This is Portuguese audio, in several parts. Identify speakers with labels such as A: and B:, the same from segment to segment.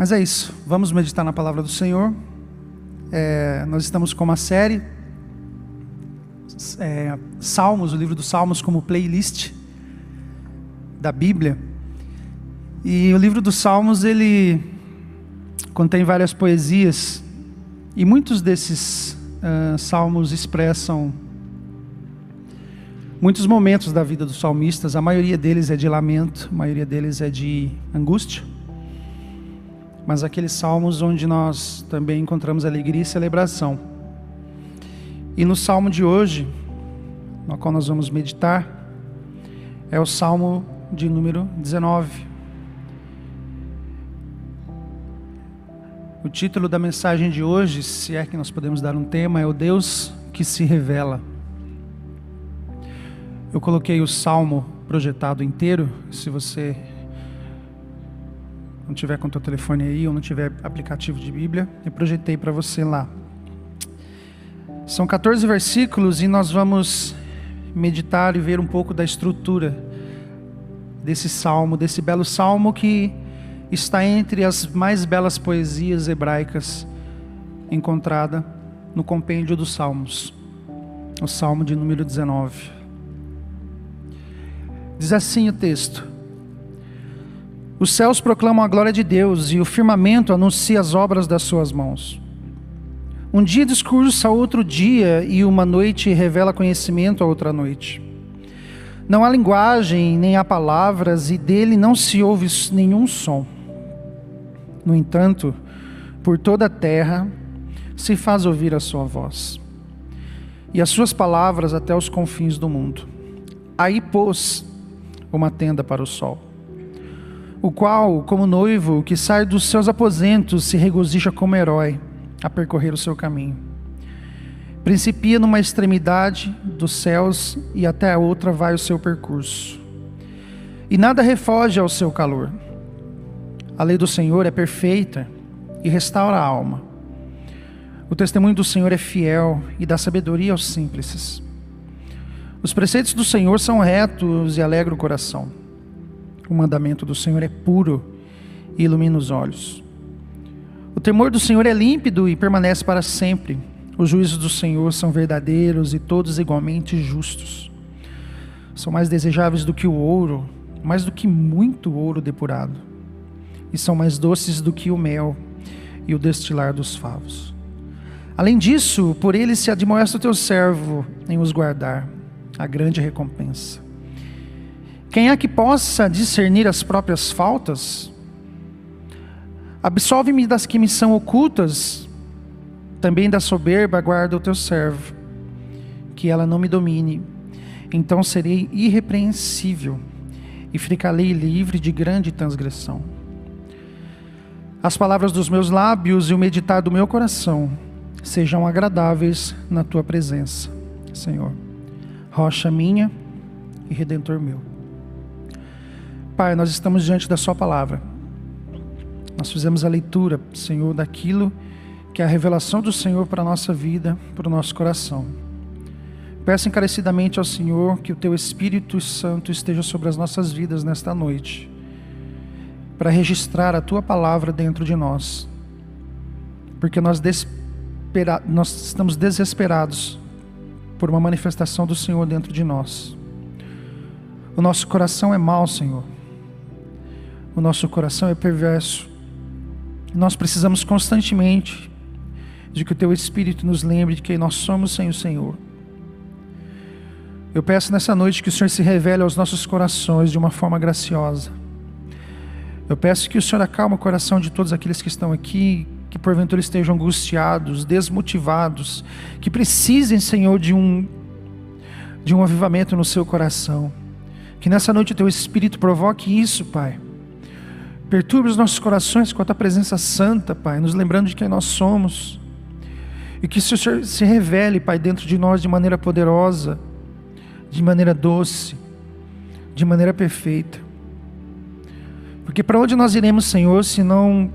A: Mas é isso, vamos meditar na palavra do Senhor. É, nós estamos com uma série, é, Salmos, o livro dos Salmos, como playlist da Bíblia. E o livro dos Salmos, ele contém várias poesias, e muitos desses uh, salmos expressam muitos momentos da vida dos salmistas, a maioria deles é de lamento, a maioria deles é de angústia mas aqueles salmos onde nós também encontramos alegria e celebração. E no salmo de hoje, no qual nós vamos meditar, é o salmo de número 19. O título da mensagem de hoje, se é que nós podemos dar um tema, é o Deus que se revela. Eu coloquei o salmo projetado inteiro, se você não tiver com o teu telefone aí ou não tiver aplicativo de Bíblia, eu projetei para você lá. São 14 versículos e nós vamos meditar e ver um pouco da estrutura desse salmo, desse belo salmo que está entre as mais belas poesias hebraicas encontrada no compêndio dos Salmos, o Salmo de número 19. Diz assim o texto: os céus proclamam a glória de Deus e o firmamento anuncia as obras das suas mãos. Um dia discursa outro dia e uma noite revela conhecimento a outra noite. Não há linguagem, nem há palavras, e dele não se ouve nenhum som. No entanto, por toda a terra se faz ouvir a sua voz, e as suas palavras até os confins do mundo. Aí pôs uma tenda para o sol o qual, como noivo que sai dos seus aposentos, se regozija como herói a percorrer o seu caminho. Principia numa extremidade dos céus e até a outra vai o seu percurso. E nada refoge ao seu calor. A lei do Senhor é perfeita e restaura a alma. O testemunho do Senhor é fiel e dá sabedoria aos simples. Os preceitos do Senhor são retos e alegram o coração. O mandamento do Senhor é puro e ilumina os olhos. O temor do Senhor é límpido e permanece para sempre. Os juízos do Senhor são verdadeiros e todos igualmente justos. São mais desejáveis do que o ouro, mais do que muito ouro depurado. E são mais doces do que o mel e o destilar dos favos. Além disso, por ele se admoesta o teu servo em os guardar, a grande recompensa. Quem é que possa discernir as próprias faltas? Absolve-me das que me são ocultas, também da soberba guarda o teu servo, que ela não me domine. Então serei irrepreensível e ficarei livre de grande transgressão. As palavras dos meus lábios e o meditar do meu coração sejam agradáveis na tua presença, Senhor. Rocha minha e redentor meu. Pai, nós estamos diante da Sua palavra. Nós fizemos a leitura, Senhor, daquilo que é a revelação do Senhor para a nossa vida, para o nosso coração. Peço encarecidamente ao Senhor que o Teu Espírito Santo esteja sobre as nossas vidas nesta noite, para registrar a Tua palavra dentro de nós, porque nós, nós estamos desesperados por uma manifestação do Senhor dentro de nós. O nosso coração é mau, Senhor o nosso coração é perverso. Nós precisamos constantemente de que o Teu Espírito nos lembre de quem nós somos sem o Senhor. Eu peço nessa noite que o Senhor se revele aos nossos corações de uma forma graciosa. Eu peço que o Senhor acalme o coração de todos aqueles que estão aqui, que porventura estejam angustiados, desmotivados, que precisem, Senhor, de um de um avivamento no seu coração. Que nessa noite o teu espírito provoque isso, Pai Perturbe os nossos corações com a tua presença santa, Pai, nos lembrando de quem nós somos. E que o Senhor se revele, Pai, dentro de nós de maneira poderosa, de maneira doce, de maneira perfeita. Porque para onde nós iremos, Senhor, se não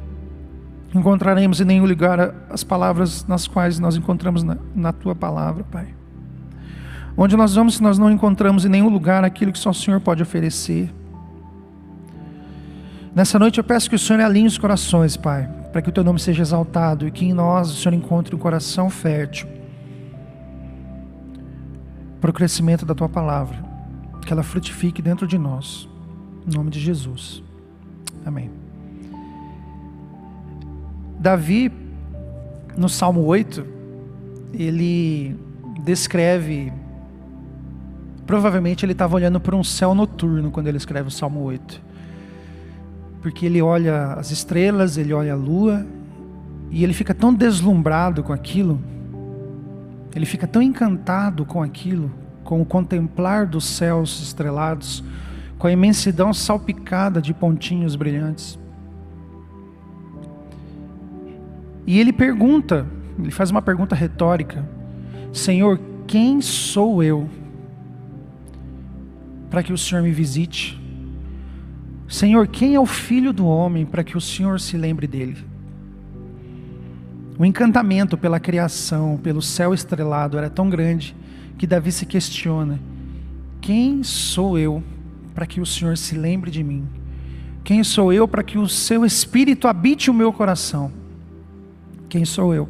A: encontraremos em nenhum lugar as palavras nas quais nós encontramos na, na tua palavra, Pai? Onde nós vamos se nós não encontramos em nenhum lugar aquilo que só o Senhor pode oferecer? Nessa noite eu peço que o Senhor alinhe os corações, Pai, para que o Teu nome seja exaltado e que em nós o Senhor encontre um coração fértil para o crescimento da Tua palavra, que ela frutifique dentro de nós. Em nome de Jesus. Amém. Davi, no Salmo 8, ele descreve. Provavelmente ele estava olhando para um céu noturno quando ele escreve o Salmo 8. Porque ele olha as estrelas, ele olha a lua, e ele fica tão deslumbrado com aquilo, ele fica tão encantado com aquilo, com o contemplar dos céus estrelados, com a imensidão salpicada de pontinhos brilhantes. E ele pergunta, ele faz uma pergunta retórica: Senhor, quem sou eu para que o Senhor me visite? Senhor, quem é o filho do homem para que o Senhor se lembre dele? O encantamento pela criação, pelo céu estrelado era tão grande que Davi se questiona: quem sou eu para que o Senhor se lembre de mim? Quem sou eu para que o seu espírito habite o meu coração? Quem sou eu?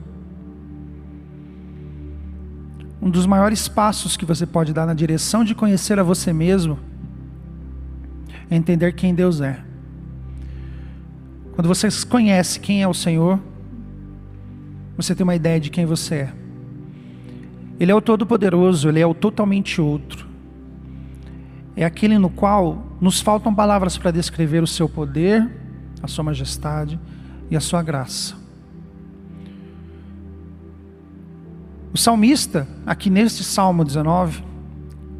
A: Um dos maiores passos que você pode dar na direção de conhecer a você mesmo é entender quem Deus é. Quando você conhece quem é o Senhor, você tem uma ideia de quem você é. Ele é o Todo-Poderoso, Ele é o totalmente outro. É aquele no qual nos faltam palavras para descrever o seu poder, a sua majestade e a sua graça. O salmista, aqui neste Salmo 19,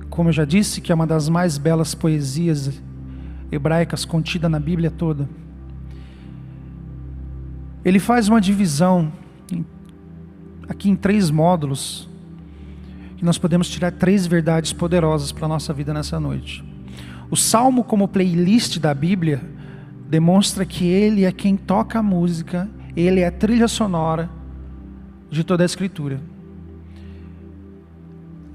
A: como eu já disse, que é uma das mais belas poesias hebraicas contida na Bíblia toda, ele faz uma divisão aqui em três módulos, que nós podemos tirar três verdades poderosas para a nossa vida nessa noite. O salmo, como playlist da Bíblia, demonstra que ele é quem toca a música, ele é a trilha sonora de toda a Escritura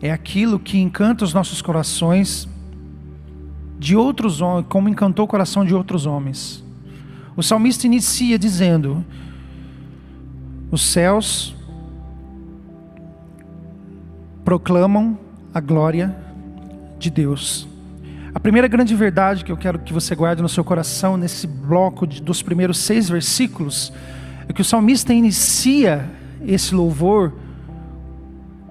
A: é aquilo que encanta os nossos corações de outros homens, como encantou o coração de outros homens. O salmista inicia dizendo: Os céus proclamam a glória de Deus. A primeira grande verdade que eu quero que você guarde no seu coração, nesse bloco de, dos primeiros seis versículos, é que o salmista inicia esse louvor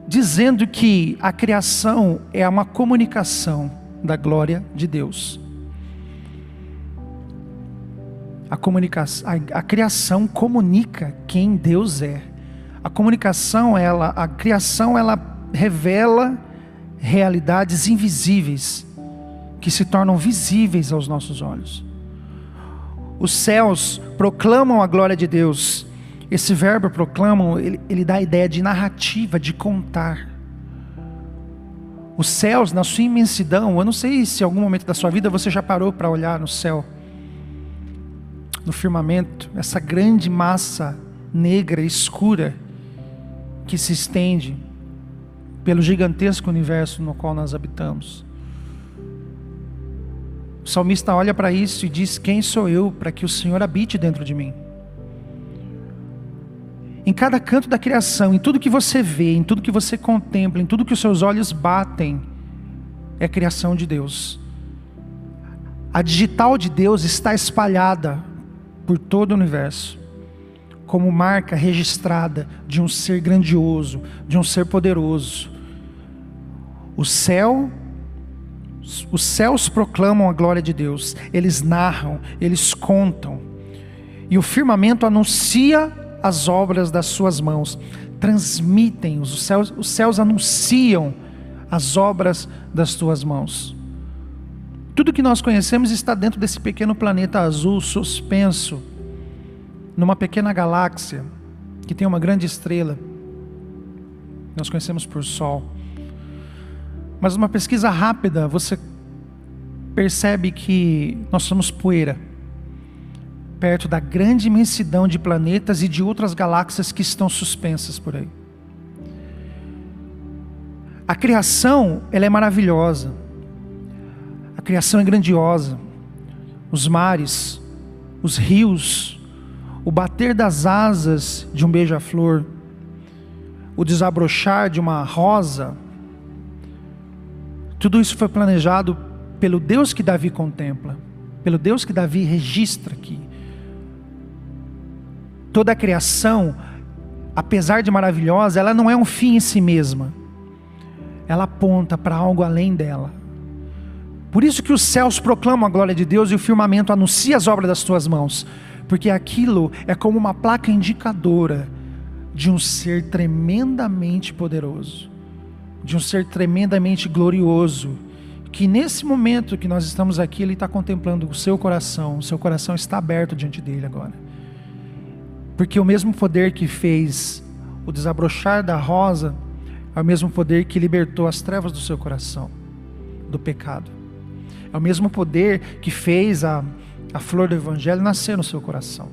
A: dizendo que a criação é uma comunicação da glória de Deus. A, a, a criação comunica quem Deus é. A comunicação, ela, a criação, ela revela realidades invisíveis que se tornam visíveis aos nossos olhos. Os céus proclamam a glória de Deus esse verbo proclamam, ele, ele dá a ideia de narrativa, de contar. Os céus, na sua imensidão, eu não sei se em algum momento da sua vida você já parou para olhar no céu, no firmamento, essa grande massa negra, escura, que se estende pelo gigantesco universo no qual nós habitamos. O salmista olha para isso e diz: Quem sou eu para que o Senhor habite dentro de mim? Em cada canto da criação, em tudo que você vê, em tudo que você contempla, em tudo que os seus olhos batem, é criação de Deus. A digital de Deus está espalhada por todo o universo, como marca registrada de um ser grandioso, de um ser poderoso. O céu, os céus proclamam a glória de Deus, eles narram, eles contam, e o firmamento anuncia as obras das suas mãos, transmitem, os céus, os céus anunciam as obras das tuas mãos. Tudo que nós conhecemos está dentro desse pequeno planeta azul suspenso, numa pequena galáxia que tem uma grande estrela. Nós conhecemos por Sol. Mas uma pesquisa rápida, você percebe que nós somos poeira perto da grande imensidão de planetas e de outras galáxias que estão suspensas por aí. A criação, ela é maravilhosa. A criação é grandiosa. Os mares, os rios, o bater das asas de um beija-flor, o desabrochar de uma rosa, tudo isso foi planejado pelo Deus que Davi contempla, pelo Deus que Davi registra aqui. Toda a criação, apesar de maravilhosa, ela não é um fim em si mesma. Ela aponta para algo além dela. Por isso que os céus proclamam a glória de Deus e o firmamento anuncia as obras das tuas mãos, porque aquilo é como uma placa indicadora de um ser tremendamente poderoso, de um ser tremendamente glorioso, que nesse momento que nós estamos aqui, Ele está contemplando o seu coração, o seu coração está aberto diante dele agora. Porque o mesmo poder que fez o desabrochar da rosa, é o mesmo poder que libertou as trevas do seu coração, do pecado. É o mesmo poder que fez a, a flor do Evangelho nascer no seu coração.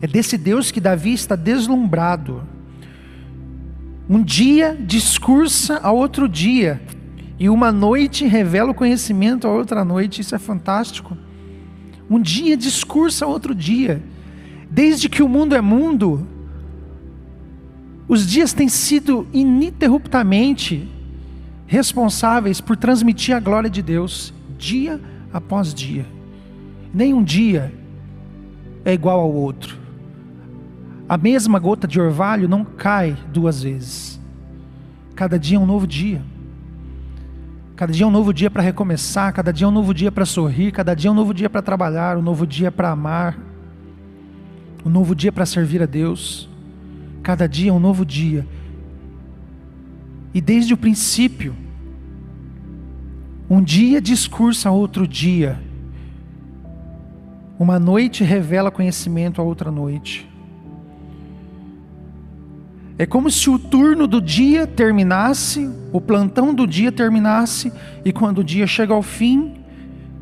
A: É desse Deus que Davi está deslumbrado. Um dia discursa a outro dia, e uma noite revela o conhecimento a outra noite, isso é fantástico. Um dia discursa a outro dia. Desde que o mundo é mundo, os dias têm sido ininterruptamente responsáveis por transmitir a glória de Deus dia após dia. Nenhum dia é igual ao outro. A mesma gota de orvalho não cai duas vezes. Cada dia é um novo dia. Cada dia é um novo dia para recomeçar, cada dia é um novo dia para sorrir, cada dia é um novo dia para trabalhar, um novo dia para amar, um novo dia para servir a Deus. Cada dia é um novo dia. E desde o princípio, um dia discursa outro dia. Uma noite revela conhecimento a outra noite. É como se o turno do dia terminasse, o plantão do dia terminasse, e quando o dia chega ao fim,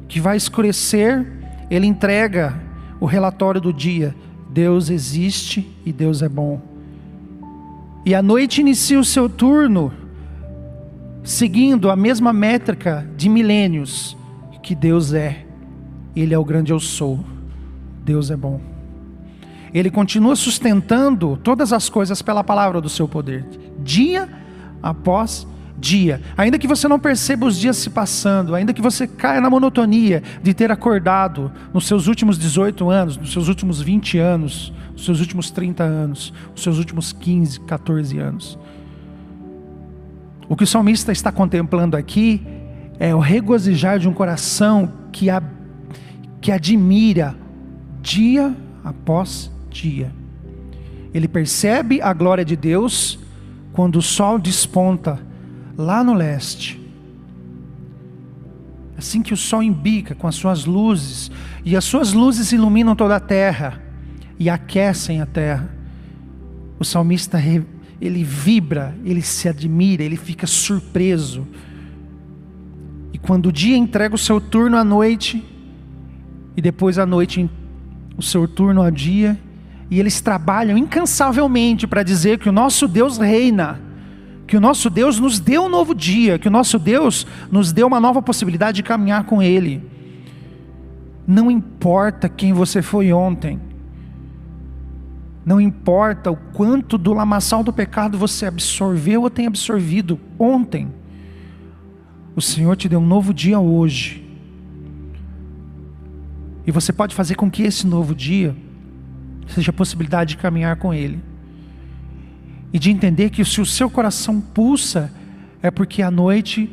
A: que vai escurecer, ele entrega o relatório do dia. Deus existe e Deus é bom. E a noite inicia o seu turno seguindo a mesma métrica de milênios que Deus é. Ele é o grande eu sou. Deus é bom. Ele continua sustentando todas as coisas pela palavra do seu poder, dia após dia. Ainda que você não perceba os dias se passando, ainda que você caia na monotonia de ter acordado nos seus últimos 18 anos, nos seus últimos 20 anos, nos seus últimos 30 anos, nos seus últimos 15, 14 anos. O que o salmista está contemplando aqui é o regozijar de um coração que, a, que admira dia após dia. Ele percebe a glória de Deus quando o sol desponta lá no leste. Assim que o sol embica com as suas luzes, e as suas luzes iluminam toda a terra e aquecem a terra, o salmista ele vibra, ele se admira, ele fica surpreso. E quando o dia entrega o seu turno à noite, e depois à noite o seu turno ao dia, e eles trabalham incansavelmente para dizer que o nosso Deus reina, que o nosso Deus nos deu um novo dia, que o nosso Deus nos deu uma nova possibilidade de caminhar com Ele. Não importa quem você foi ontem, não importa o quanto do lamaçal do pecado você absorveu ou tem absorvido ontem, o Senhor te deu um novo dia hoje. E você pode fazer com que esse novo dia seja a possibilidade de caminhar com Ele. E de entender que se o seu coração pulsa, é porque a noite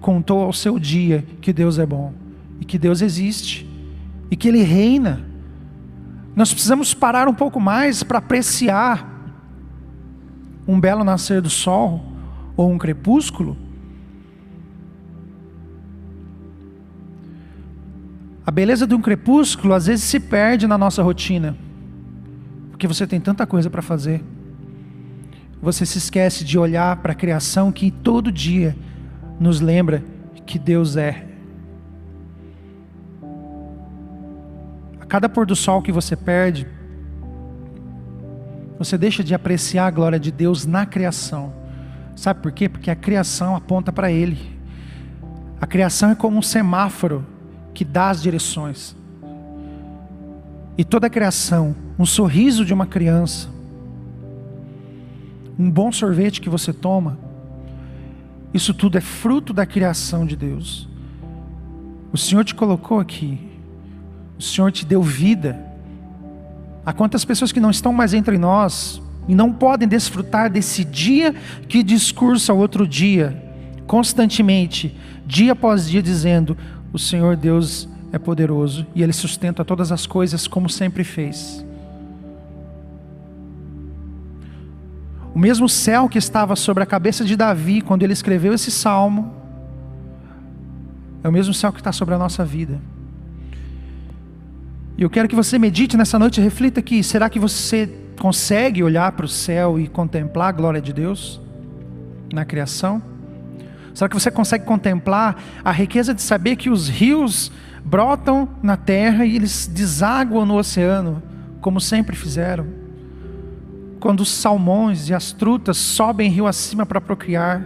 A: contou ao seu dia que Deus é bom, e que Deus existe, e que Ele reina nós precisamos parar um pouco mais para apreciar um belo nascer do sol ou um crepúsculo. A beleza de um crepúsculo às vezes se perde na nossa rotina, porque você tem tanta coisa para fazer. Você se esquece de olhar para a criação que todo dia nos lembra que Deus é cada pôr do sol que você perde, você deixa de apreciar a glória de Deus na criação. Sabe por quê? Porque a criação aponta para Ele. A criação é como um semáforo que dá as direções. e toda a criação, um sorriso de uma criança, um bom sorvete que você toma, isso tudo é fruto da criação de Deus. O Senhor te colocou aqui, o Senhor te deu vida. Há quantas pessoas que não estão mais entre nós e não podem desfrutar desse dia que discursa outro dia, constantemente, dia após dia, dizendo: O Senhor Deus é poderoso e Ele sustenta todas as coisas como sempre fez. O mesmo céu que estava sobre a cabeça de Davi quando ele escreveu esse salmo, é o mesmo céu que está sobre a nossa vida. E eu quero que você medite nessa noite, reflita aqui: será que você consegue olhar para o céu e contemplar a glória de Deus na criação? Será que você consegue contemplar a riqueza de saber que os rios brotam na terra e eles desaguam no oceano, como sempre fizeram. Quando os salmões e as trutas sobem rio acima para procriar,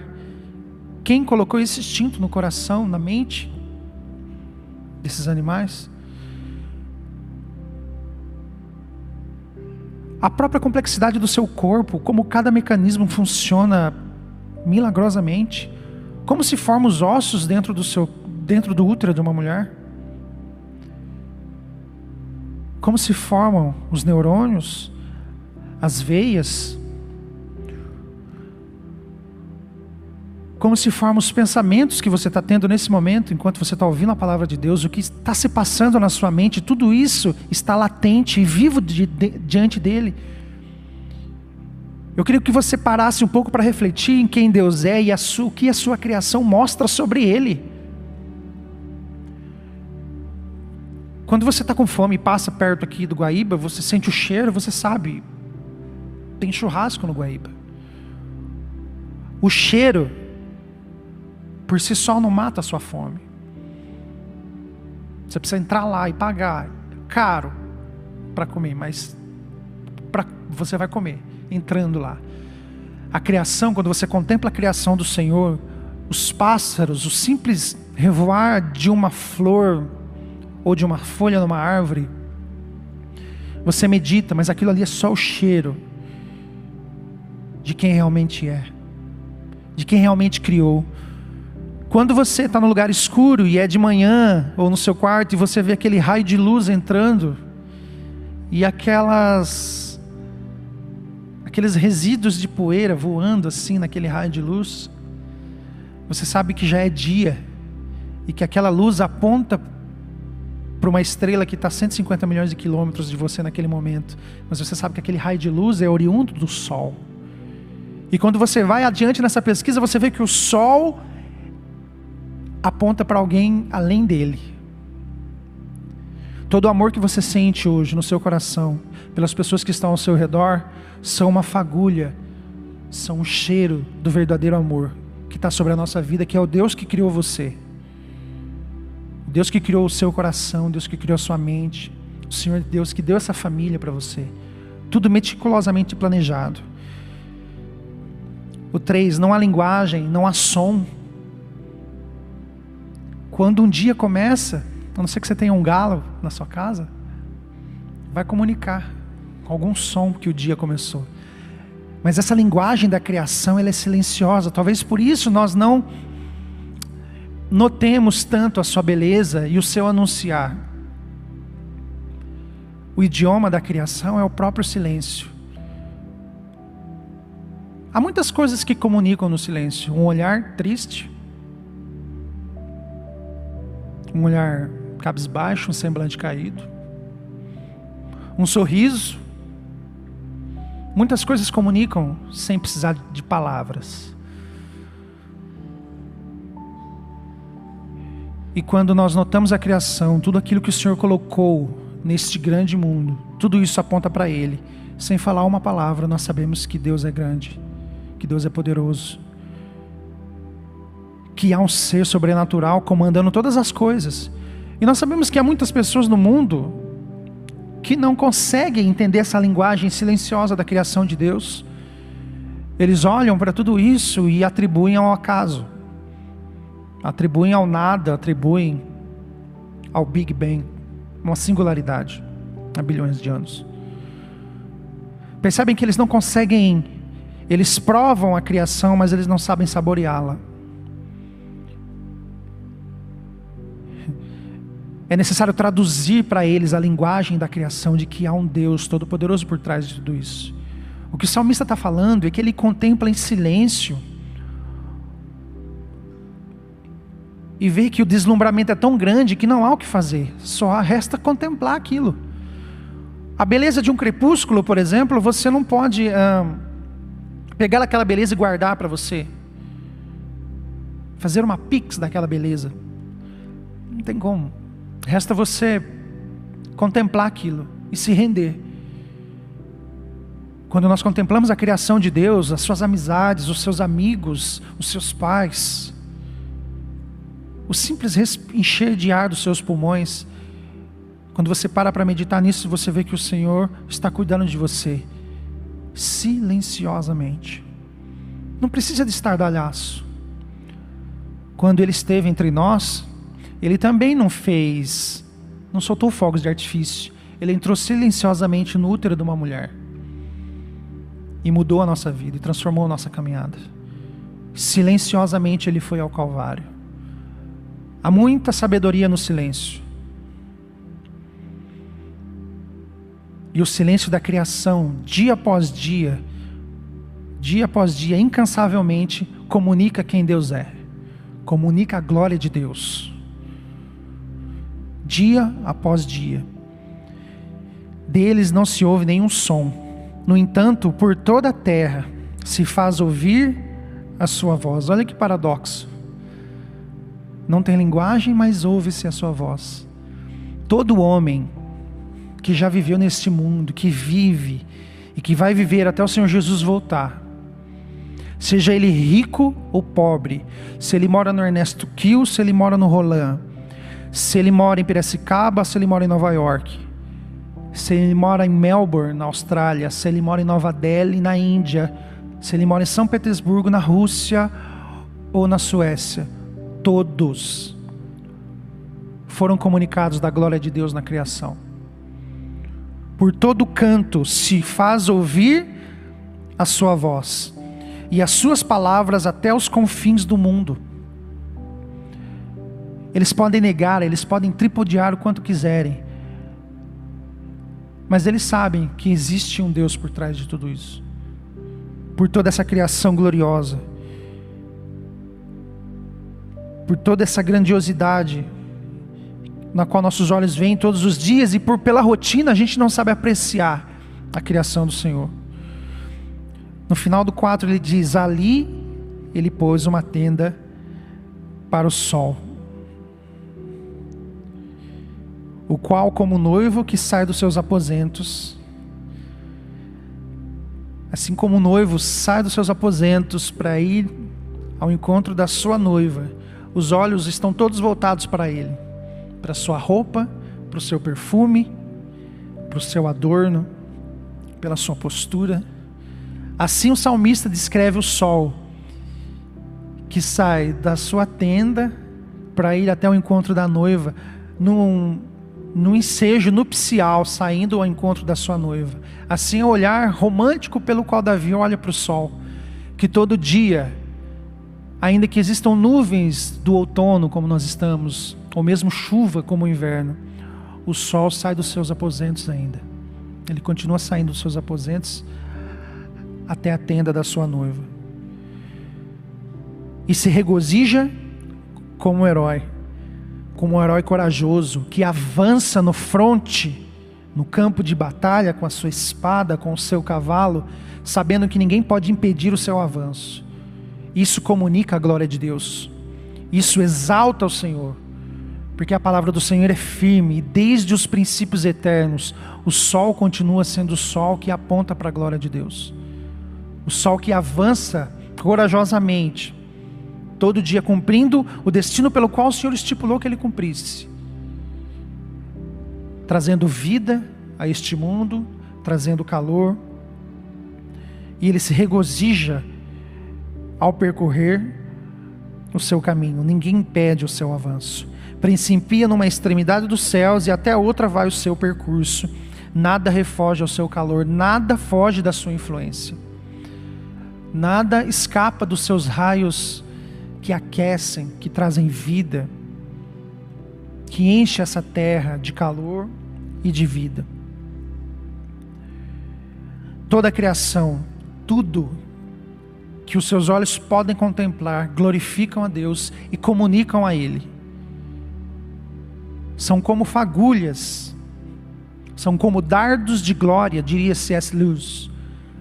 A: quem colocou esse instinto no coração, na mente desses animais? A própria complexidade do seu corpo, como cada mecanismo funciona milagrosamente, como se formam os ossos dentro do seu dentro do útero de uma mulher como se formam os neurônios, as veias, como se formam os pensamentos que você está tendo nesse momento, enquanto você está ouvindo a palavra de Deus, o que está se passando na sua mente, tudo isso está latente e vivo de, de, diante dele. Eu queria que você parasse um pouco para refletir em quem Deus é e o que a sua criação mostra sobre ele. Quando você está com fome e passa perto aqui do Guaíba, você sente o cheiro, você sabe, tem churrasco no Guaíba. O cheiro, por si só, não mata a sua fome. Você precisa entrar lá e pagar, caro, para comer, mas pra, você vai comer, entrando lá. A criação, quando você contempla a criação do Senhor, os pássaros, o simples revoar de uma flor ou de uma folha numa árvore, você medita, mas aquilo ali é só o cheiro de quem realmente é, de quem realmente criou. Quando você está no lugar escuro e é de manhã, ou no seu quarto, e você vê aquele raio de luz entrando, e aquelas. aqueles resíduos de poeira voando assim naquele raio de luz, você sabe que já é dia, e que aquela luz aponta para uma estrela que está a 150 milhões de quilômetros de você naquele momento, mas você sabe que aquele raio de luz é oriundo do Sol. E quando você vai adiante nessa pesquisa, você vê que o Sol aponta para alguém além dele. Todo o amor que você sente hoje no seu coração, pelas pessoas que estão ao seu redor, são uma fagulha, são um cheiro do verdadeiro amor que está sobre a nossa vida, que é o Deus que criou você. Deus que criou o seu coração, Deus que criou a sua mente, o Senhor Deus que deu essa família para você. Tudo meticulosamente planejado. O 3, não há linguagem, não há som. Quando um dia começa, a não ser que você tenha um galo na sua casa, vai comunicar com algum som que o dia começou. Mas essa linguagem da criação, ela é silenciosa. Talvez por isso nós não notemos tanto a sua beleza e o seu anunciar. O idioma da criação é o próprio silêncio. Há muitas coisas que comunicam no silêncio. Um olhar triste, um olhar cabisbaixo, um semblante caído, um sorriso. Muitas coisas comunicam sem precisar de palavras. E quando nós notamos a criação, tudo aquilo que o Senhor colocou neste grande mundo, tudo isso aponta para Ele. Sem falar uma palavra, nós sabemos que Deus é grande, que Deus é poderoso, que há um ser sobrenatural comandando todas as coisas. E nós sabemos que há muitas pessoas no mundo que não conseguem entender essa linguagem silenciosa da criação de Deus. Eles olham para tudo isso e atribuem ao acaso atribuem ao nada, atribuem ao Big Bang uma singularidade. há bilhões de anos. Percebem que eles não conseguem, eles provam a criação, mas eles não sabem saboreá-la. É necessário traduzir para eles a linguagem da criação de que há um Deus todo-poderoso por trás de tudo isso. O que o salmista está falando é que ele contempla em silêncio e vê que o deslumbramento é tão grande que não há o que fazer, só resta contemplar aquilo. A beleza de um crepúsculo, por exemplo, você não pode pegar aquela beleza e guardar para você, fazer uma pix daquela beleza, não tem como. Resta você contemplar aquilo e se render. Quando nós contemplamos a criação de Deus, as suas amizades, os seus amigos, os seus pais, o simples encher de ar dos seus pulmões, quando você para para meditar nisso, você vê que o Senhor está cuidando de você, silenciosamente. Não precisa de estardalhaço. Quando Ele esteve entre nós, ele também não fez, não soltou fogos de artifício. Ele entrou silenciosamente no útero de uma mulher e mudou a nossa vida e transformou a nossa caminhada. Silenciosamente ele foi ao Calvário. Há muita sabedoria no silêncio. E o silêncio da criação, dia após dia, dia após dia, incansavelmente, comunica quem Deus é, comunica a glória de Deus dia após dia. Deles não se ouve nenhum som. No entanto, por toda a terra se faz ouvir a sua voz. Olha que paradoxo. Não tem linguagem, mas ouve-se a sua voz. Todo homem que já viveu neste mundo, que vive e que vai viver até o Senhor Jesus voltar, seja ele rico ou pobre, se ele mora no Ernesto Kiel, se ele mora no Roland, se ele mora em Piracicaba, se ele mora em Nova York, se ele mora em Melbourne, na Austrália, se ele mora em Nova Delhi, na Índia, se ele mora em São Petersburgo, na Rússia ou na Suécia, todos foram comunicados da glória de Deus na criação. Por todo canto se faz ouvir a sua voz, e as suas palavras até os confins do mundo. Eles podem negar, eles podem tripudiar o quanto quiserem. Mas eles sabem que existe um Deus por trás de tudo isso. Por toda essa criação gloriosa. Por toda essa grandiosidade na qual nossos olhos veem todos os dias e por pela rotina a gente não sabe apreciar a criação do Senhor. No final do 4 ele diz: Ali ele pôs uma tenda para o sol o qual, como noivo que sai dos seus aposentos, assim como o noivo sai dos seus aposentos para ir ao encontro da sua noiva, os olhos estão todos voltados para ele, para sua roupa, para o seu perfume, para o seu adorno, pela sua postura. Assim o salmista descreve o sol que sai da sua tenda para ir até o encontro da noiva, num no ensejo nupcial, saindo ao encontro da sua noiva. Assim é o olhar romântico pelo qual Davi olha para o sol, que todo dia, ainda que existam nuvens do outono, como nós estamos, ou mesmo chuva como o inverno, o sol sai dos seus aposentos ainda. Ele continua saindo dos seus aposentos até a tenda da sua noiva. E se regozija como um herói como um herói corajoso que avança no fronte, no campo de batalha com a sua espada, com o seu cavalo, sabendo que ninguém pode impedir o seu avanço. Isso comunica a glória de Deus. Isso exalta o Senhor. Porque a palavra do Senhor é firme e desde os princípios eternos, o sol continua sendo o sol que aponta para a glória de Deus. O sol que avança corajosamente todo dia cumprindo o destino pelo qual o Senhor estipulou que ele cumprisse, trazendo vida a este mundo, trazendo calor, e ele se regozija ao percorrer o seu caminho, ninguém impede o seu avanço. Principia numa extremidade dos céus e até a outra vai o seu percurso. nada refoge ao seu calor, nada foge da sua influência. Nada escapa dos seus raios que aquecem, que trazem vida, que enche essa terra de calor e de vida. Toda a criação, tudo que os seus olhos podem contemplar, glorificam a Deus e comunicam a Ele. São como fagulhas, são como dardos de glória, diria C.S. Lewis.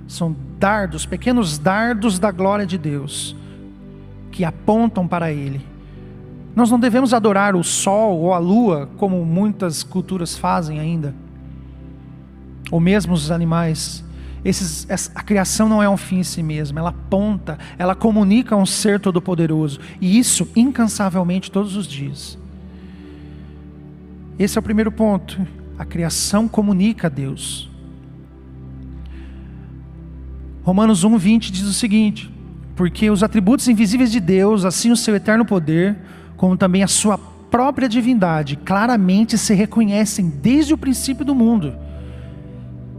A: São dardos, pequenos dardos da glória de Deus, que apontam para Ele. Nós não devemos adorar o sol ou a lua, como muitas culturas fazem ainda, ou mesmo os animais. Esses, a criação não é um fim em si mesma, ela aponta, ela comunica a um ser todo-poderoso, e isso incansavelmente todos os dias. Esse é o primeiro ponto. A criação comunica a Deus. Romanos 1:20 diz o seguinte: Porque os atributos invisíveis de Deus, assim o seu eterno poder, como também a sua própria divindade, claramente se reconhecem desde o princípio do mundo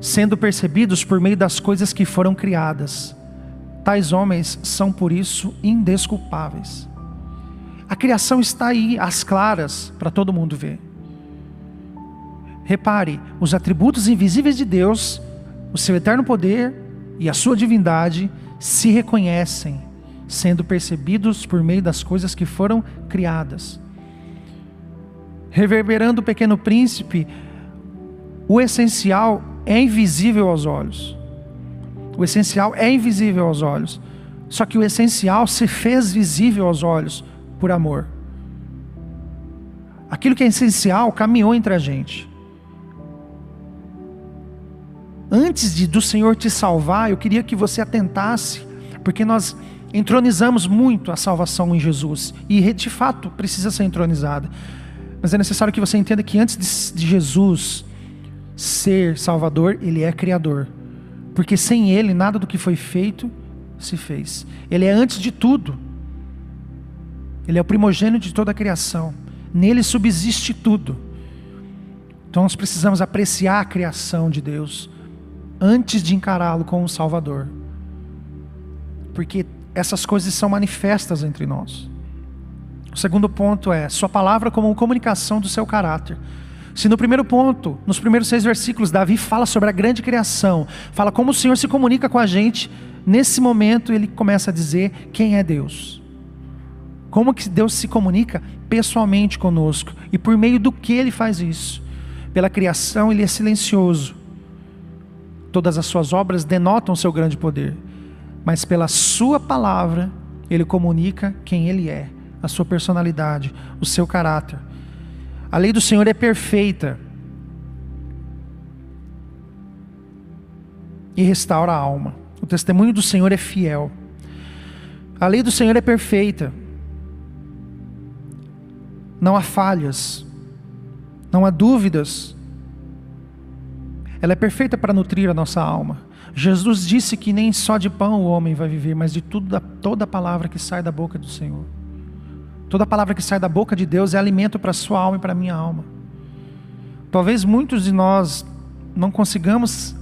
A: sendo percebidos por meio das coisas que foram criadas. Tais homens são por isso indesculpáveis. A criação está aí, às claras, para todo mundo ver. Repare, os atributos invisíveis de Deus, o seu eterno poder e a sua divindade se reconhecem, sendo percebidos por meio das coisas que foram criadas. Reverberando o pequeno príncipe, o essencial é invisível aos olhos. O essencial é invisível aos olhos. Só que o essencial se fez visível aos olhos por amor. Aquilo que é essencial caminhou entre a gente. Antes de do Senhor te salvar, eu queria que você atentasse, porque nós entronizamos muito a salvação em Jesus e de fato precisa ser entronizada. Mas é necessário que você entenda que antes de, Jesus ser Salvador, Ele é Criador. Porque sem Ele, nada do que foi feito se fez. Ele é antes de tudo. Ele é o primogênito de toda a criação. Nele subsiste tudo. Então nós precisamos apreciar a criação de Deus antes de encará-lo como Salvador. Porque essas coisas são manifestas entre nós. O segundo ponto é Sua palavra como comunicação do seu caráter. Se no primeiro ponto, nos primeiros seis versículos, Davi fala sobre a grande criação, fala como o Senhor se comunica com a gente, nesse momento ele começa a dizer quem é Deus. Como que Deus se comunica pessoalmente conosco e por meio do que ele faz isso? Pela criação ele é silencioso. Todas as suas obras denotam seu grande poder, mas pela sua palavra ele comunica quem ele é, a sua personalidade, o seu caráter. A lei do Senhor é perfeita e restaura a alma. O testemunho do Senhor é fiel. A lei do Senhor é perfeita. Não há falhas, não há dúvidas. Ela é perfeita para nutrir a nossa alma. Jesus disse que nem só de pão o homem vai viver, mas de tudo, toda palavra que sai da boca do Senhor. Toda palavra que sai da boca de Deus é alimento para a sua alma e para a minha alma. Talvez muitos de nós não consigamos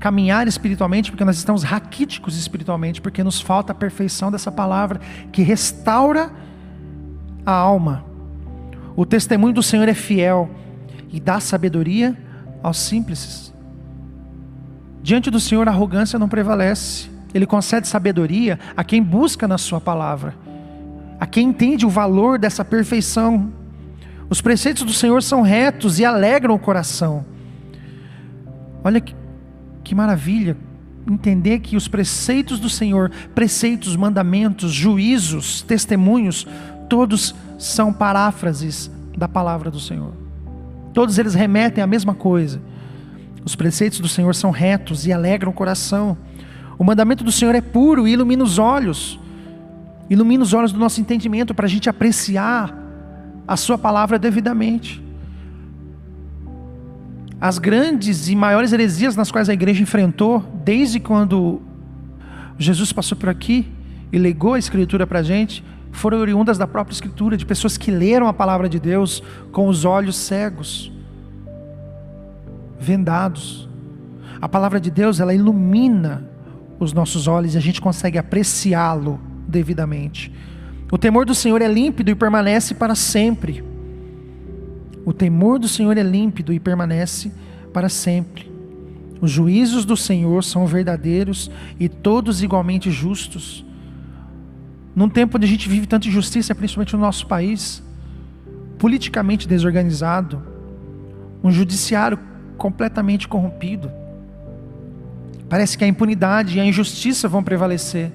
A: caminhar espiritualmente porque nós estamos raquíticos espiritualmente, porque nos falta a perfeição dessa palavra que restaura a alma. O testemunho do Senhor é fiel e dá sabedoria aos simples. Diante do Senhor, a arrogância não prevalece. Ele concede sabedoria a quem busca na Sua palavra a quem entende o valor dessa perfeição. Os preceitos do Senhor são retos e alegram o coração. Olha que, que maravilha entender que os preceitos do Senhor, preceitos, mandamentos, juízos, testemunhos, todos são paráfrases da palavra do Senhor. Todos eles remetem à mesma coisa. Os preceitos do Senhor são retos e alegram o coração. O mandamento do Senhor é puro e ilumina os olhos. Ilumina os olhos do nosso entendimento para a gente apreciar a Sua palavra devidamente. As grandes e maiores heresias nas quais a igreja enfrentou, desde quando Jesus passou por aqui e legou a Escritura para a gente, foram oriundas da própria Escritura, de pessoas que leram a palavra de Deus com os olhos cegos. Vendados. A palavra de Deus, ela ilumina os nossos olhos e a gente consegue apreciá-lo devidamente. O temor do Senhor é límpido e permanece para sempre. O temor do Senhor é límpido e permanece para sempre. Os juízos do Senhor são verdadeiros e todos igualmente justos. Num tempo onde a gente vive tanta injustiça, principalmente no nosso país, politicamente desorganizado, um judiciário completamente corrompido. Parece que a impunidade e a injustiça vão prevalecer.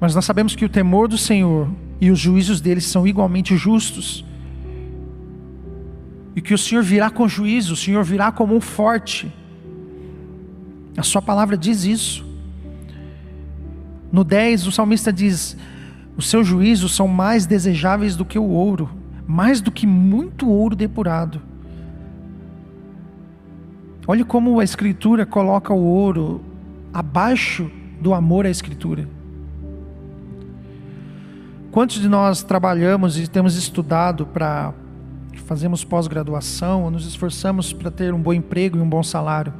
A: Mas nós sabemos que o temor do Senhor e os juízos dele são igualmente justos. E que o Senhor virá com juízo, o Senhor virá como um forte. A sua palavra diz isso. No 10, o salmista diz: Os seus juízos são mais desejáveis do que o ouro, mais do que muito ouro depurado. Olhe como a Escritura coloca o ouro abaixo do amor à Escritura. Quantos de nós trabalhamos e temos estudado para fazemos pós-graduação, ou nos esforçamos para ter um bom emprego e um bom salário?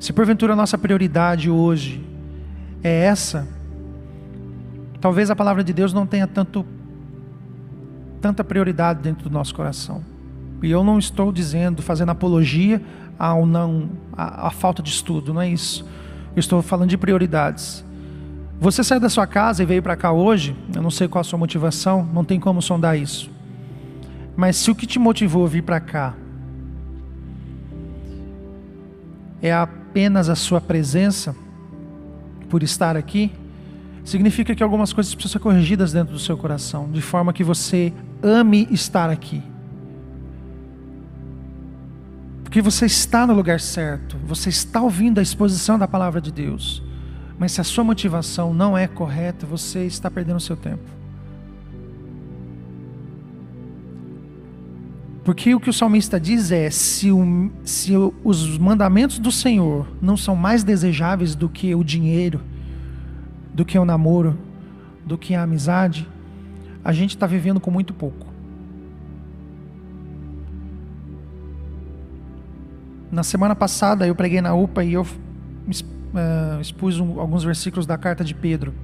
A: Se porventura a nossa prioridade hoje é essa, talvez a palavra de Deus não tenha tanto tanta prioridade dentro do nosso coração. E eu não estou dizendo, fazendo apologia ao não, à, à falta de estudo, não é isso. Eu estou falando de prioridades. Você saiu da sua casa e veio para cá hoje, eu não sei qual a sua motivação, não tem como sondar isso. Mas se o que te motivou a vir para cá é apenas a sua presença, por estar aqui, significa que algumas coisas precisam ser corrigidas dentro do seu coração, de forma que você ame estar aqui. Porque você está no lugar certo, você está ouvindo a exposição da palavra de Deus. Mas se a sua motivação não é correta, você está perdendo o seu tempo. Porque o que o salmista diz é: se, o, se os mandamentos do Senhor não são mais desejáveis do que o dinheiro, do que o namoro, do que a amizade, a gente está vivendo com muito pouco. Na semana passada eu preguei na UPA e eu uh, expus alguns versículos da carta de Pedro.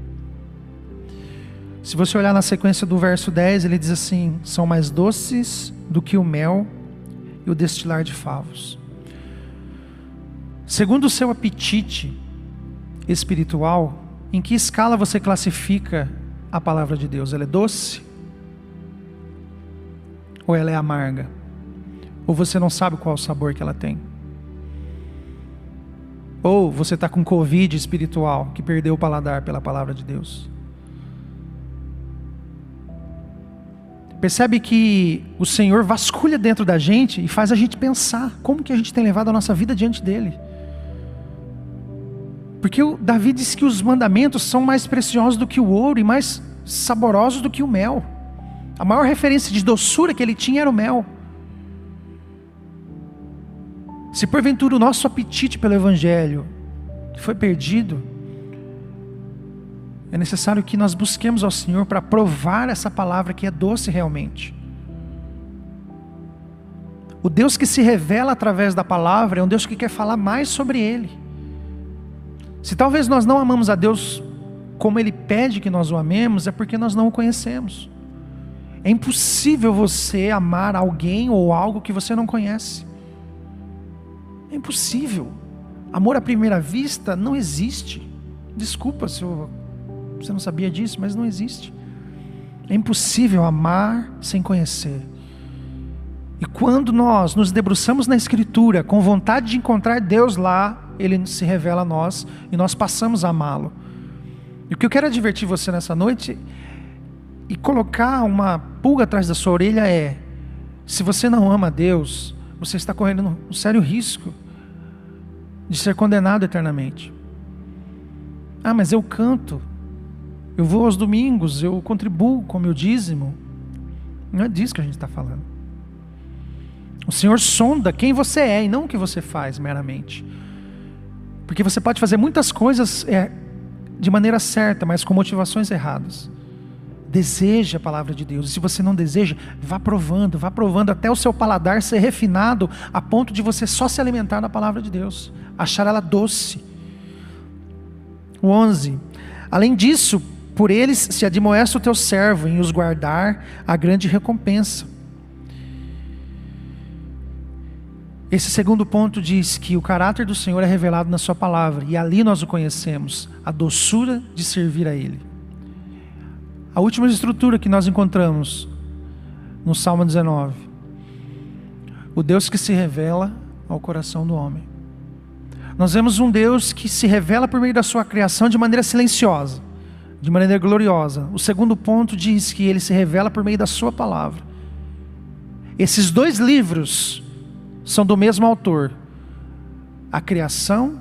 A: Se você olhar na sequência do verso 10, ele diz assim: São mais doces do que o mel e o destilar de favos. Segundo o seu apetite espiritual, em que escala você classifica a palavra de Deus? Ela é doce? Ou ela é amarga? Ou você não sabe qual o sabor que ela tem? Ou você está com Covid espiritual, que perdeu o paladar pela palavra de Deus. Percebe que o Senhor vasculha dentro da gente e faz a gente pensar como que a gente tem levado a nossa vida diante dele. Porque o Davi disse que os mandamentos são mais preciosos do que o ouro e mais saborosos do que o mel. A maior referência de doçura que ele tinha era o mel. Se porventura o nosso apetite pelo Evangelho foi perdido, é necessário que nós busquemos ao Senhor para provar essa palavra que é doce realmente. O Deus que se revela através da palavra é um Deus que quer falar mais sobre Ele. Se talvez nós não amamos a Deus como Ele pede que nós o amemos, é porque nós não o conhecemos. É impossível você amar alguém ou algo que você não conhece. É impossível. Amor à primeira vista não existe. Desculpa se eu, você não sabia disso, mas não existe. É impossível amar sem conhecer. E quando nós nos debruçamos na Escritura com vontade de encontrar Deus lá, Ele se revela a nós e nós passamos a amá-lo. E o que eu quero advertir você nessa noite e colocar uma pulga atrás da sua orelha é: se você não ama Deus, você está correndo um sério risco de ser condenado eternamente. Ah, mas eu canto, eu vou aos domingos, eu contribuo com meu dízimo. Não é disso que a gente está falando. O Senhor sonda quem você é e não o que você faz meramente. Porque você pode fazer muitas coisas é, de maneira certa, mas com motivações erradas. Deseje a palavra de Deus. E se você não deseja, vá provando, vá provando até o seu paladar ser refinado a ponto de você só se alimentar da palavra de Deus, achar ela doce. O 11. Além disso, por eles se admoesta o teu servo em os guardar a grande recompensa. Esse segundo ponto diz que o caráter do Senhor é revelado na Sua palavra, e ali nós o conhecemos, a doçura de servir a Ele. A última estrutura que nós encontramos no Salmo 19: o Deus que se revela ao coração do homem. Nós vemos um Deus que se revela por meio da Sua criação de maneira silenciosa, de maneira gloriosa. O segundo ponto diz que Ele se revela por meio da Sua palavra. Esses dois livros são do mesmo autor. A criação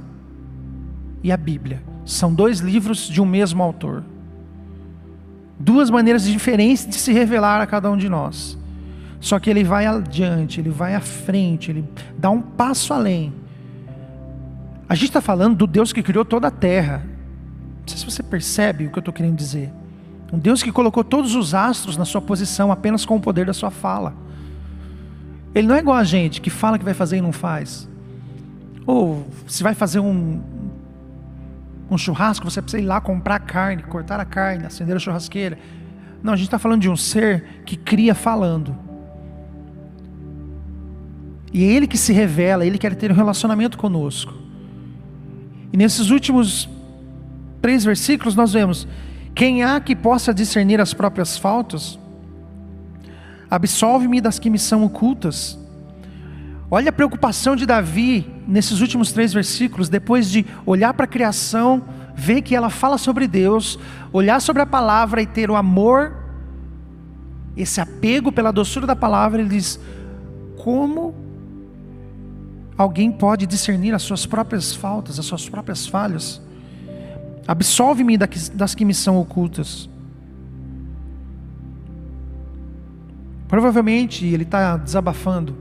A: e a Bíblia são dois livros de um mesmo autor. Duas maneiras diferentes de se revelar a cada um de nós. Só que ele vai adiante, ele vai à frente, ele dá um passo além. A gente está falando do Deus que criou toda a terra. Não sei se você percebe o que eu estou querendo dizer. Um Deus que colocou todos os astros na sua posição apenas com o poder da sua fala. Ele não é igual a gente que fala que vai fazer e não faz. Ou se vai fazer um, um churrasco, você precisa ir lá comprar carne, cortar a carne, acender a churrasqueira. Não, a gente está falando de um ser que cria falando. E é Ele que se revela, Ele quer ter um relacionamento conosco. E nesses últimos três versículos nós vemos: quem há que possa discernir as próprias faltas? Absolve-me das que me são ocultas. Olha a preocupação de Davi nesses últimos três versículos, depois de olhar para a criação, ver que ela fala sobre Deus, olhar sobre a palavra e ter o amor, esse apego pela doçura da palavra, ele diz: como alguém pode discernir as suas próprias faltas, as suas próprias falhas? Absolve-me das que me são ocultas. Provavelmente ele está desabafando,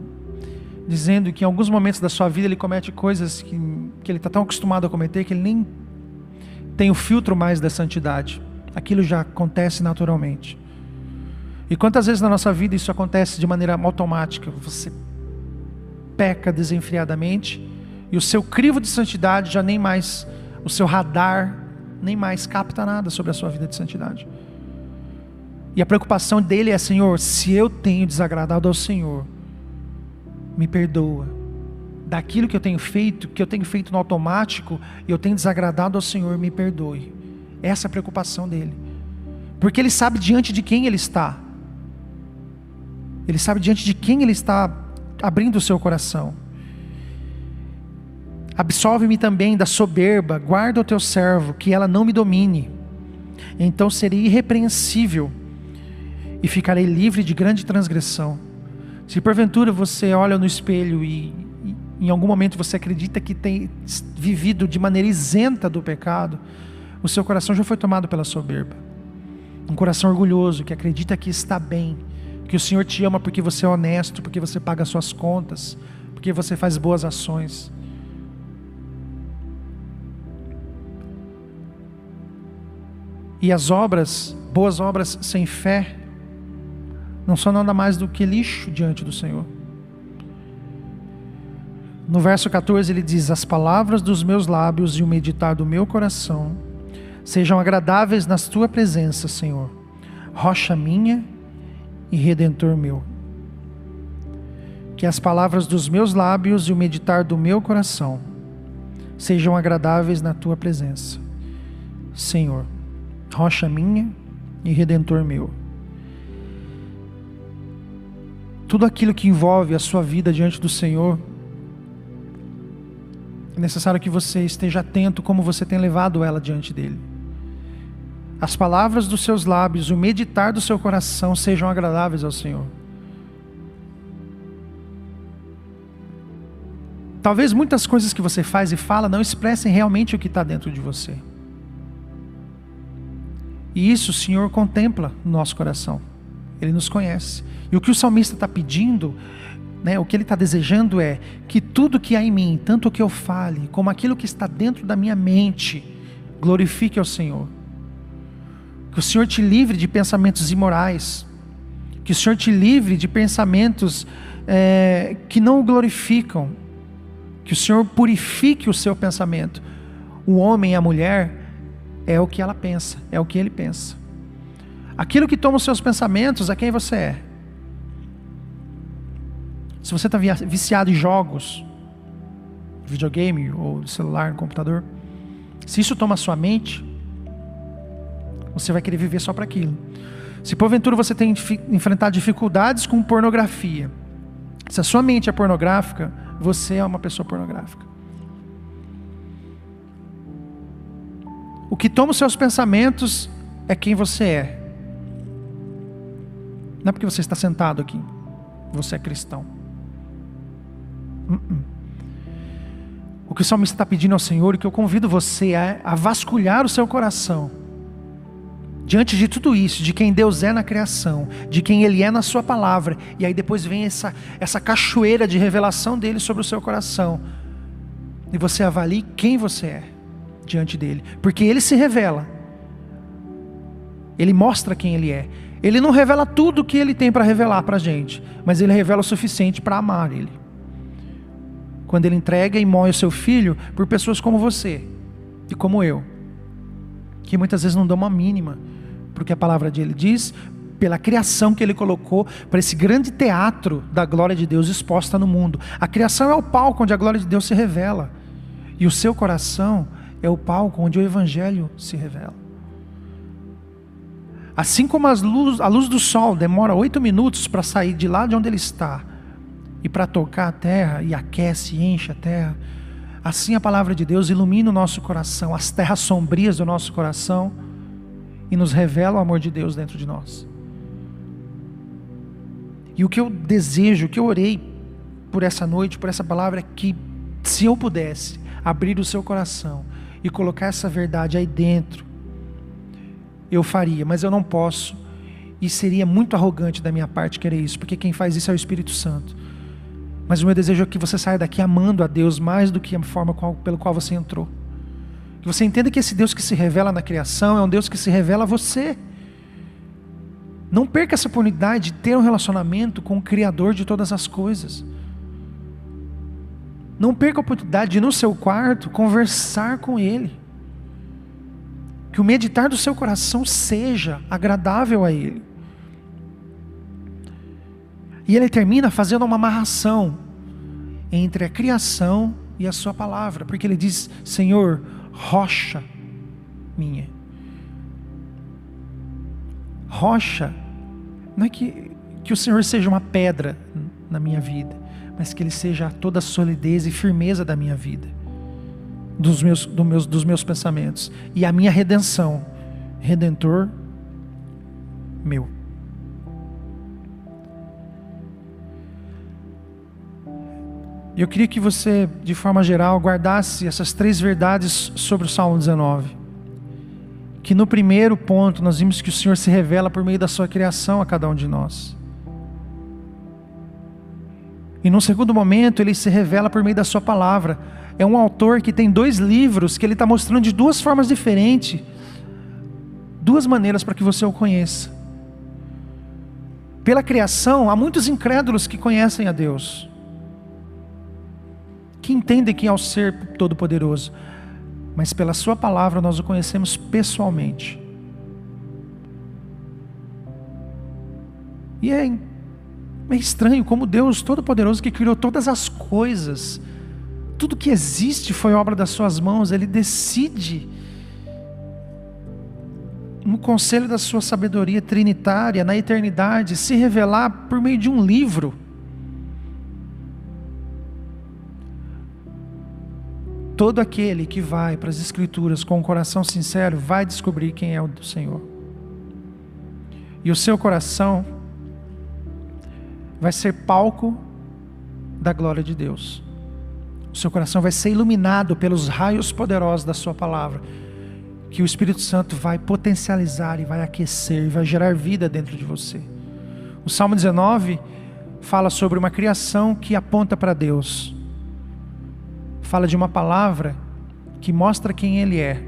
A: dizendo que em alguns momentos da sua vida ele comete coisas que, que ele está tão acostumado a cometer que ele nem tem o filtro mais da santidade. Aquilo já acontece naturalmente. E quantas vezes na nossa vida isso acontece de maneira automática? Você peca desenfreadamente e o seu crivo de santidade já nem mais, o seu radar nem mais capta nada sobre a sua vida de santidade. E a preocupação dele é: Senhor, se eu tenho desagradado ao Senhor, me perdoa. Daquilo que eu tenho feito, que eu tenho feito no automático, eu tenho desagradado ao Senhor, me perdoe. Essa é a preocupação dele. Porque ele sabe diante de quem ele está. Ele sabe diante de quem ele está abrindo o seu coração. Absolve-me também da soberba, guarda o teu servo, que ela não me domine. Então serei irrepreensível e ficarei livre de grande transgressão. Se porventura você olha no espelho e, e em algum momento você acredita que tem vivido de maneira isenta do pecado, o seu coração já foi tomado pela soberba. Um coração orgulhoso que acredita que está bem, que o Senhor te ama porque você é honesto, porque você paga suas contas, porque você faz boas ações. E as obras, boas obras sem fé, não são nada mais do que lixo diante do Senhor. No verso 14 ele diz: As palavras dos meus lábios e o meditar do meu coração sejam agradáveis na tua presença, Senhor, rocha minha e redentor meu. Que as palavras dos meus lábios e o meditar do meu coração sejam agradáveis na tua presença, Senhor, rocha minha e redentor meu. Tudo aquilo que envolve a sua vida diante do Senhor, é necessário que você esteja atento como você tem levado ela diante dele. As palavras dos seus lábios, o meditar do seu coração sejam agradáveis ao Senhor. Talvez muitas coisas que você faz e fala não expressem realmente o que está dentro de você. E isso o Senhor contempla no nosso coração. Ele nos conhece. E o que o salmista está pedindo, né, o que ele está desejando é que tudo que há em mim, tanto o que eu fale, como aquilo que está dentro da minha mente, glorifique ao Senhor. Que o Senhor te livre de pensamentos imorais. Que o Senhor te livre de pensamentos é, que não o glorificam. Que o Senhor purifique o seu pensamento. O homem e a mulher é o que ela pensa, é o que ele pensa. Aquilo que toma os seus pensamentos é quem você é. Se você está viciado em jogos, videogame ou celular, computador, se isso toma sua mente, você vai querer viver só para aquilo. Se porventura você tem enfrentado dificuldades com pornografia, se a sua mente é pornográfica, você é uma pessoa pornográfica. O que toma os seus pensamentos é quem você é. Não é porque você está sentado aqui, você é cristão. O que o salmista está pedindo ao Senhor e que eu convido você a, a vasculhar o seu coração. Diante de tudo isso, de quem Deus é na criação, de quem Ele é na Sua palavra, e aí depois vem essa, essa cachoeira de revelação dele sobre o seu coração, e você avalie quem você é diante dele, porque Ele se revela, Ele mostra quem Ele é, Ele não revela tudo o que Ele tem para revelar para a gente, mas Ele revela o suficiente para amar Ele quando ele entrega e morre o seu filho por pessoas como você e como eu, que muitas vezes não dão uma mínima, porque a palavra dele diz, pela criação que ele colocou para esse grande teatro da glória de Deus exposta no mundo. A criação é o palco onde a glória de Deus se revela, e o seu coração é o palco onde o evangelho se revela. Assim como luz, a luz do sol demora oito minutos para sair de lá de onde ele está, e para tocar a terra e aquece e enche a terra. Assim a palavra de Deus ilumina o nosso coração, as terras sombrias do nosso coração e nos revela o amor de Deus dentro de nós. E o que eu desejo, o que eu orei por essa noite, por essa palavra, é que se eu pudesse abrir o seu coração e colocar essa verdade aí dentro, eu faria, mas eu não posso. E seria muito arrogante da minha parte querer isso, porque quem faz isso é o Espírito Santo. Mas o meu desejo é que você saia daqui amando a Deus mais do que a forma qual, pelo qual você entrou. Que você entenda que esse Deus que se revela na criação é um Deus que se revela a você. Não perca essa oportunidade de ter um relacionamento com o Criador de todas as coisas. Não perca a oportunidade de, no seu quarto, conversar com Ele. Que o meditar do seu coração seja agradável a Ele. E ele termina fazendo uma amarração entre a criação e a sua palavra, porque ele diz: Senhor, rocha minha. Rocha, não é que, que o Senhor seja uma pedra na minha vida, mas que Ele seja toda a solidez e firmeza da minha vida, dos meus, do meus, dos meus pensamentos, e a minha redenção, redentor meu. E eu queria que você, de forma geral, guardasse essas três verdades sobre o Salmo 19. Que no primeiro ponto nós vimos que o Senhor se revela por meio da sua criação a cada um de nós. E no segundo momento, ele se revela por meio da sua palavra. É um autor que tem dois livros que ele está mostrando de duas formas diferentes, duas maneiras para que você o conheça. Pela criação, há muitos incrédulos que conhecem a Deus que entendem quem é o ser todo-poderoso, mas pela Sua palavra nós o conhecemos pessoalmente. E é, é estranho como Deus Todo-Poderoso, que criou todas as coisas, tudo que existe foi obra das Suas mãos, Ele decide, no conselho da Sua sabedoria trinitária, na eternidade, se revelar por meio de um livro Todo aquele que vai para as Escrituras com um coração sincero vai descobrir quem é o Senhor. E o seu coração vai ser palco da glória de Deus. O seu coração vai ser iluminado pelos raios poderosos da Sua palavra, que o Espírito Santo vai potencializar e vai aquecer e vai gerar vida dentro de você. O Salmo 19 fala sobre uma criação que aponta para Deus fala de uma palavra que mostra quem Ele é.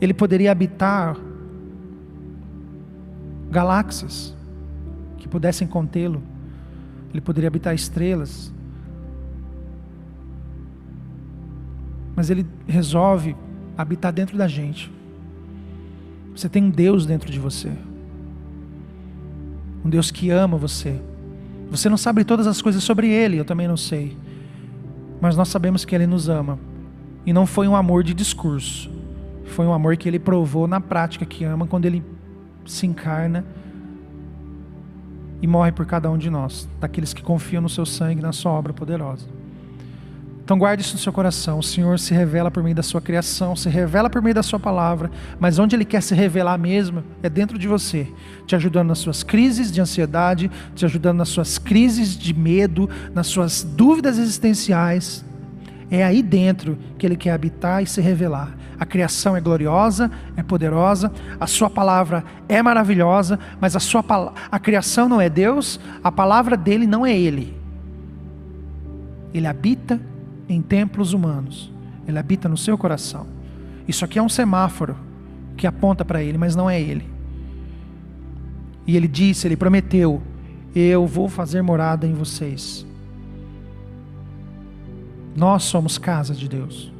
A: Ele poderia habitar galáxias que pudessem contê-lo. Ele poderia habitar estrelas. Mas ele resolve habitar dentro da gente. Você tem um Deus dentro de você. Um Deus que ama você. Você não sabe todas as coisas sobre Ele, eu também não sei. Mas nós sabemos que Ele nos ama. E não foi um amor de discurso. Foi um amor que Ele provou na prática que ama quando Ele se encarna e morre por cada um de nós, daqueles que confiam no seu sangue, na sua obra poderosa. Então guarde isso no seu coração. O Senhor se revela por meio da sua criação, se revela por meio da sua palavra, mas onde Ele quer se revelar mesmo é dentro de você, te ajudando nas suas crises de ansiedade, te ajudando nas suas crises de medo, nas suas dúvidas existenciais. É aí dentro que Ele quer habitar e se revelar. A criação é gloriosa, é poderosa, a Sua palavra é maravilhosa, mas a, sua, a criação não é Deus, a palavra dele não é Ele. Ele habita em templos humanos. Ele habita no seu coração. Isso aqui é um semáforo que aponta para ele, mas não é ele. E ele disse, ele prometeu: Eu vou fazer morada em vocês. Nós somos casa de Deus.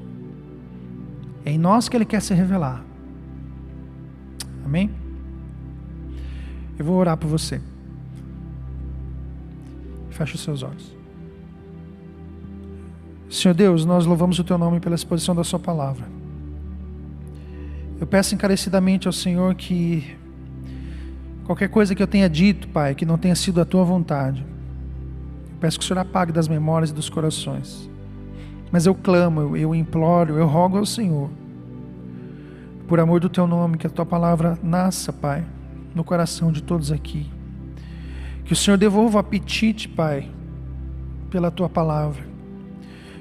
A: É em nós que ele quer se revelar. Amém? Eu vou orar por você. Feche os seus olhos. Senhor Deus, nós louvamos o Teu nome pela exposição da Sua palavra. Eu peço encarecidamente ao Senhor que qualquer coisa que eu tenha dito, Pai, que não tenha sido a Tua vontade, eu peço que o Senhor apague das memórias e dos corações. Mas eu clamo, eu, eu imploro, eu rogo ao Senhor, por amor do Teu nome, que a Tua palavra nasça, Pai, no coração de todos aqui. Que o Senhor devolva o apetite, Pai, pela Tua palavra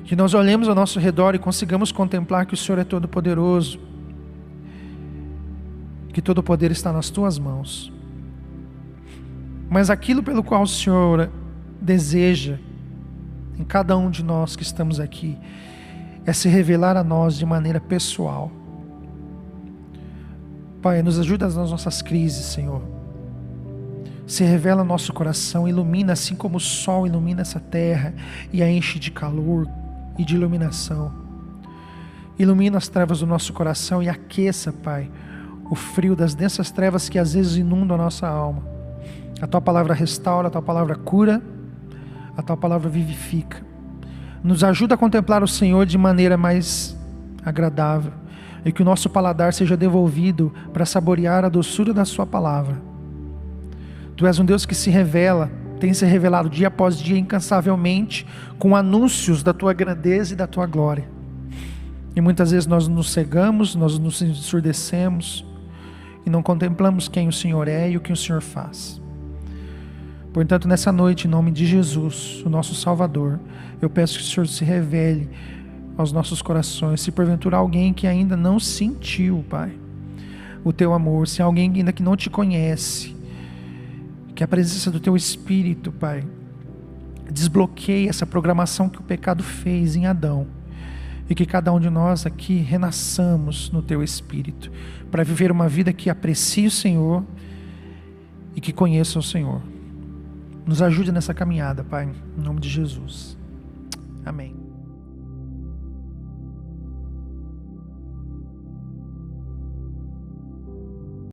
A: que nós olhemos ao nosso redor e consigamos contemplar que o Senhor é todo-poderoso, que todo o poder está nas tuas mãos. Mas aquilo pelo qual o Senhor deseja, em cada um de nós que estamos aqui, é se revelar a nós de maneira pessoal. Pai, nos ajuda nas nossas crises, Senhor. Se revela no nosso coração, ilumina assim como o sol ilumina essa terra e a enche de calor, e de iluminação. Ilumina as trevas do nosso coração e aqueça, Pai, o frio das densas trevas que às vezes inundam a nossa alma. A tua palavra restaura, a tua palavra cura, a tua palavra vivifica. Nos ajuda a contemplar o Senhor de maneira mais agradável e que o nosso paladar seja devolvido para saborear a doçura da Sua palavra. Tu és um Deus que se revela tem se revelado dia após dia incansavelmente com anúncios da tua grandeza e da tua glória. E muitas vezes nós nos cegamos, nós nos ensurdecemos e não contemplamos quem o Senhor é e o que o Senhor faz. Portanto, nessa noite, em nome de Jesus, o nosso Salvador, eu peço que o Senhor se revele aos nossos corações. Se porventura alguém que ainda não sentiu, Pai, o teu amor, se alguém ainda que não te conhece, que a presença do Teu Espírito, Pai, desbloqueie essa programação que o pecado fez em Adão. E que cada um de nós aqui renasçamos no Teu Espírito, para viver uma vida que aprecie o Senhor e que conheça o Senhor. Nos ajude nessa caminhada, Pai, em nome de Jesus. Amém.